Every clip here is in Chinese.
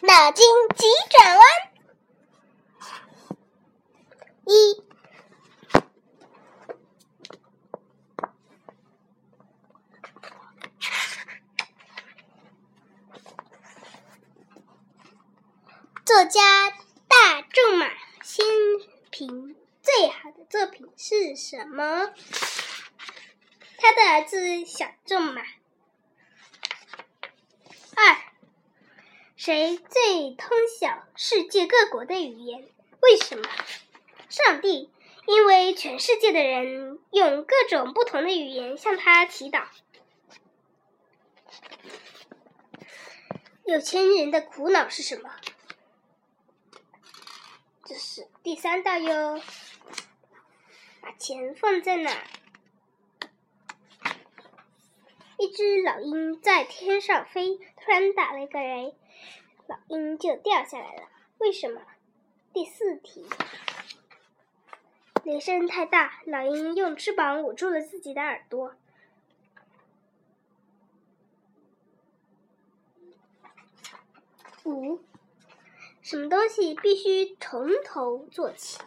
脑筋急转弯，一，作家大仲马先平最好的作品是什么？他的儿子小仲马。二。谁最通晓世界各国的语言？为什么？上帝，因为全世界的人用各种不同的语言向他祈祷。有钱人的苦恼是什么？这是第三道哟。把钱放在哪？一只老鹰在天上飞，突然打了一个雷。老鹰就掉下来了，为什么？第四题，雷声太大，老鹰用翅膀捂住了自己的耳朵。五，什么东西必须从头做起？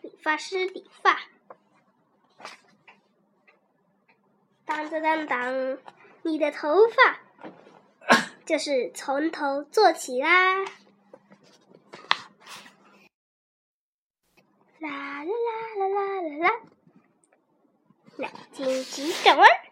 理发师理发。当当当当，你的头发。就是从头做起啦！啦啦啦啦啦啦啦，脑筋急转弯。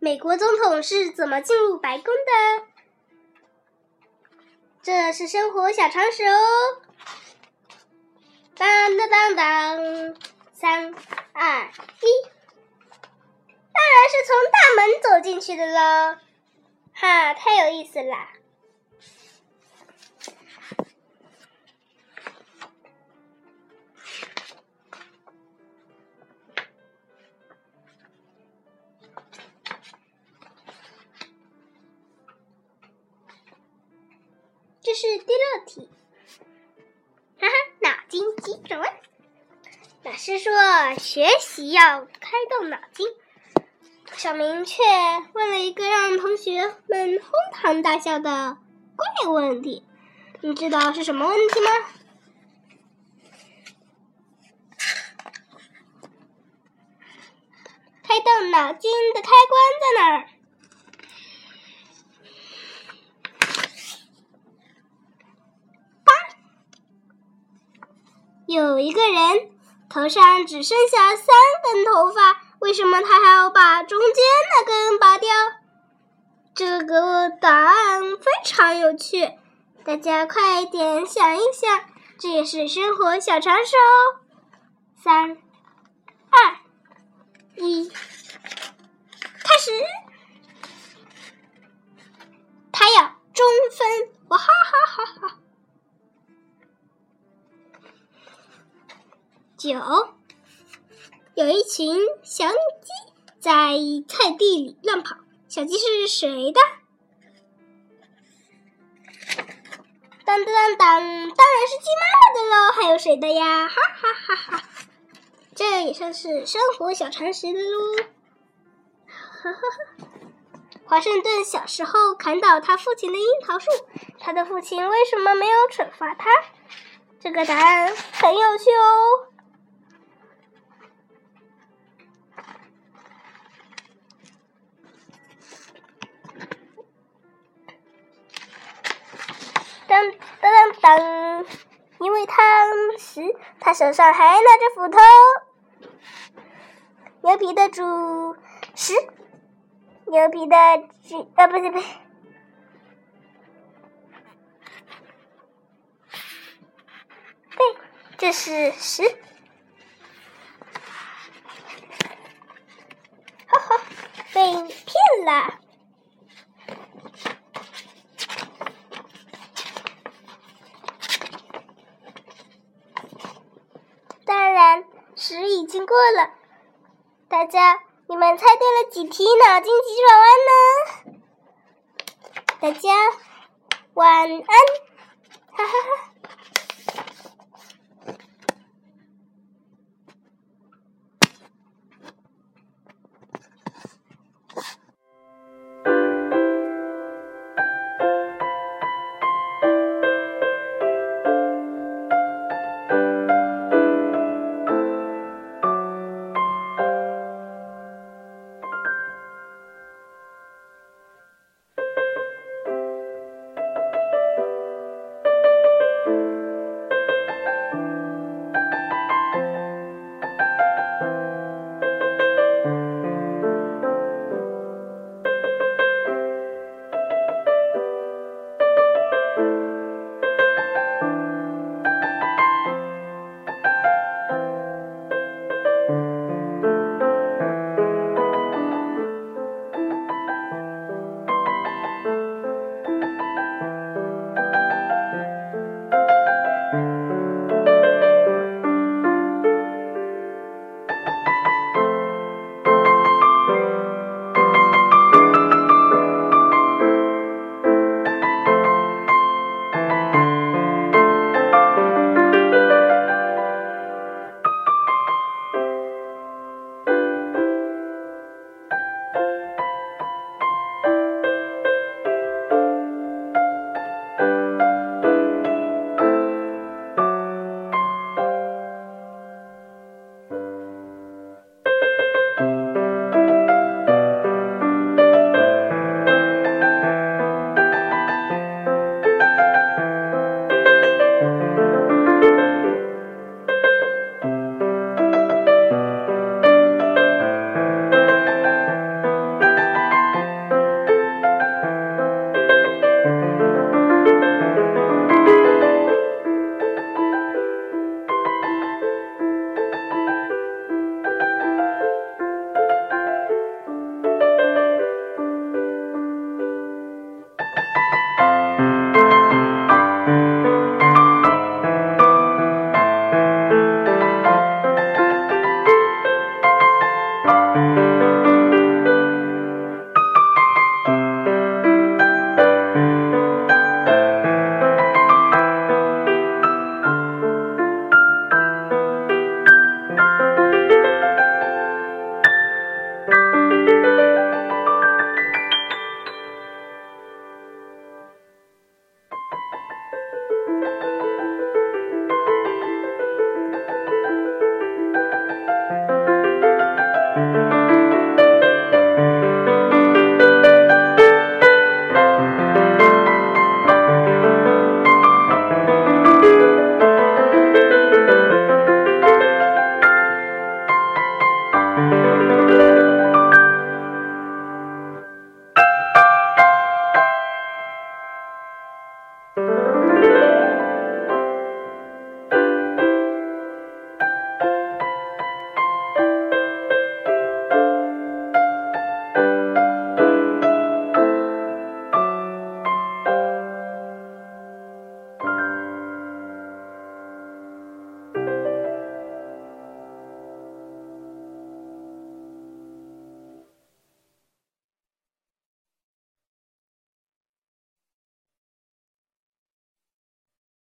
美国总统是怎么进入白宫的？这是生活小常识哦！当当当当，三二一，当然是从大门走进去的喽！哈，太有意思啦！这是第六题，哈哈，脑筋急转弯。老师说学习要开动脑筋，小明却问了一个让同学们哄堂大笑的怪问题。你知道是什么问题吗？开动脑筋的开关在哪儿？有一个人头上只剩下三根头发，为什么他还要把中间那根拔掉？这个答案非常有趣，大家快点想一想，这也是生活小常识哦。三、二、一，开始！他要中分，哇哈哈哈哈！九，有一群小鸡在菜地里乱跑。小鸡是谁的？当当当当，当然是鸡妈妈的喽！还有谁的呀？哈哈哈哈！这也算是生活小常识了喽。哈哈哈！华盛顿小时候砍倒他父亲的樱桃树，他的父亲为什么没有惩罚他？这个答案很有趣哦。当当当当！因为当时他手上还拿着斧头。牛皮的主十，牛皮的主啊，不对不对，对，这是十。了。当然，时已经过了。大家，你们猜对了几题脑筋急转弯呢？大家晚安，哈哈哈。